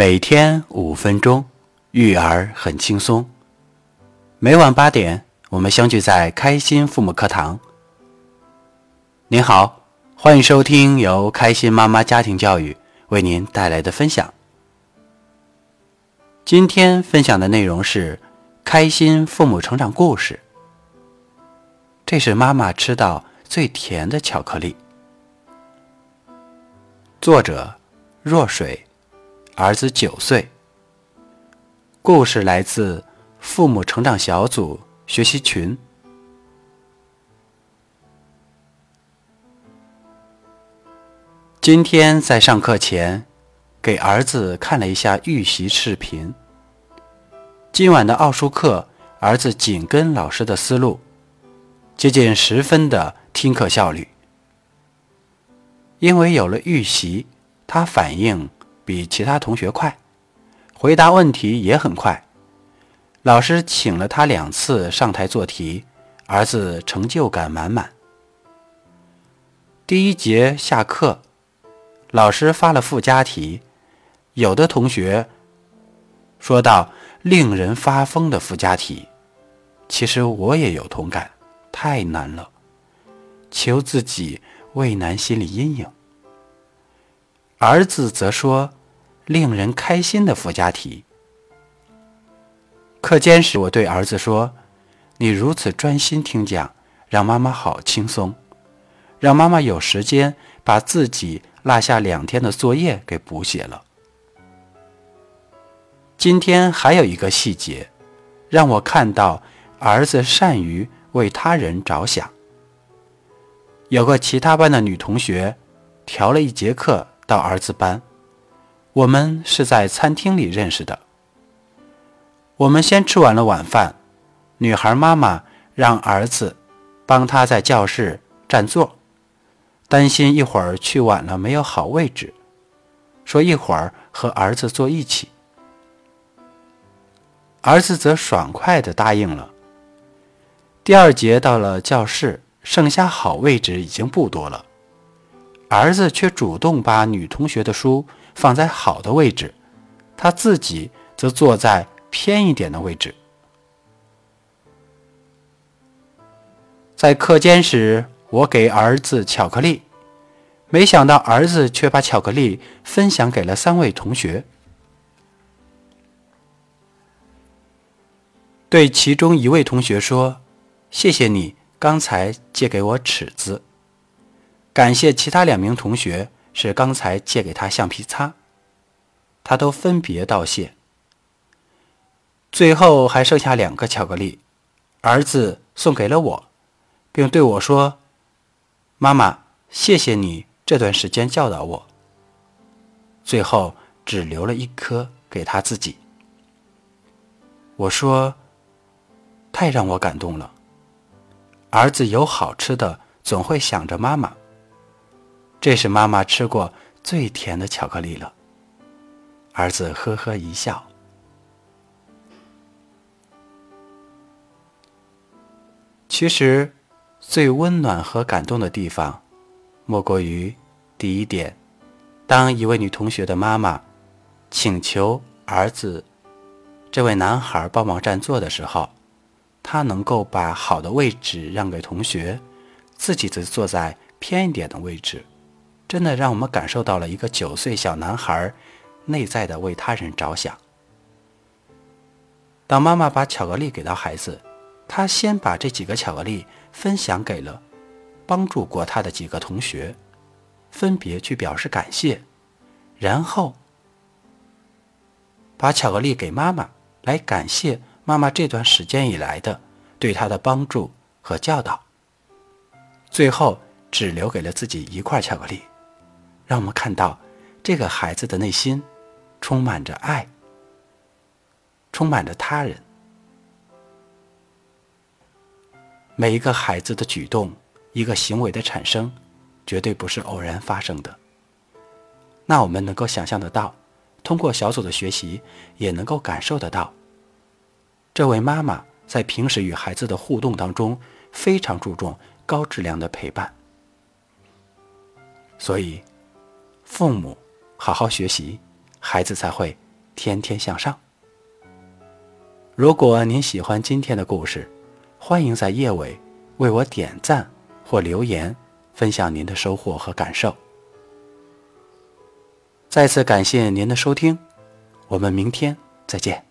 每天五分钟，育儿很轻松。每晚八点，我们相聚在开心父母课堂。您好，欢迎收听由开心妈妈家庭教育为您带来的分享。今天分享的内容是开心父母成长故事。这是妈妈吃到最甜的巧克力。作者：若水，儿子九岁。故事来自父母成长小组学习群。今天在上课前，给儿子看了一下预习视频。今晚的奥数课，儿子紧跟老师的思路，接近十分的听课效率。因为有了预习，他反应比其他同学快，回答问题也很快。老师请了他两次上台做题，儿子成就感满满。第一节下课，老师发了附加题，有的同学说到令人发疯的附加题，其实我也有同感，太难了，求自己。畏难心理阴影。儿子则说：“令人开心的附加题。”课间时，我对儿子说：“你如此专心听讲，让妈妈好轻松，让妈妈有时间把自己落下两天的作业给补写了。”今天还有一个细节，让我看到儿子善于为他人着想。有个其他班的女同学，调了一节课到儿子班。我们是在餐厅里认识的。我们先吃完了晚饭，女孩妈妈让儿子帮她在教室占座，担心一会儿去晚了没有好位置，说一会儿和儿子坐一起。儿子则爽快地答应了。第二节到了教室。剩下好位置已经不多了，儿子却主动把女同学的书放在好的位置，他自己则坐在偏一点的位置。在课间时，我给儿子巧克力，没想到儿子却把巧克力分享给了三位同学，对其中一位同学说：“谢谢你。”刚才借给我尺子，感谢其他两名同学是刚才借给他橡皮擦，他都分别道谢。最后还剩下两个巧克力，儿子送给了我，并对我说：“妈妈，谢谢你这段时间教导我。”最后只留了一颗给他自己。我说：“太让我感动了。”儿子有好吃的，总会想着妈妈。这是妈妈吃过最甜的巧克力了。儿子呵呵一笑。其实，最温暖和感动的地方，莫过于第一点：当一位女同学的妈妈请求儿子这位男孩帮忙占座的时候。他能够把好的位置让给同学，自己则坐在偏一点的位置，真的让我们感受到了一个九岁小男孩内在的为他人着想。当妈妈把巧克力给到孩子，他先把这几个巧克力分享给了帮助过他的几个同学，分别去表示感谢，然后把巧克力给妈妈来感谢。妈妈这段时间以来的对他的帮助和教导，最后只留给了自己一块巧克力，让我们看到这个孩子的内心充满着爱，充满着他人。每一个孩子的举动，一个行为的产生，绝对不是偶然发生的。那我们能够想象得到，通过小组的学习，也能够感受得到。这位妈妈在平时与孩子的互动当中，非常注重高质量的陪伴。所以，父母好好学习，孩子才会天天向上。如果您喜欢今天的故事，欢迎在页尾为我点赞或留言，分享您的收获和感受。再次感谢您的收听，我们明天再见。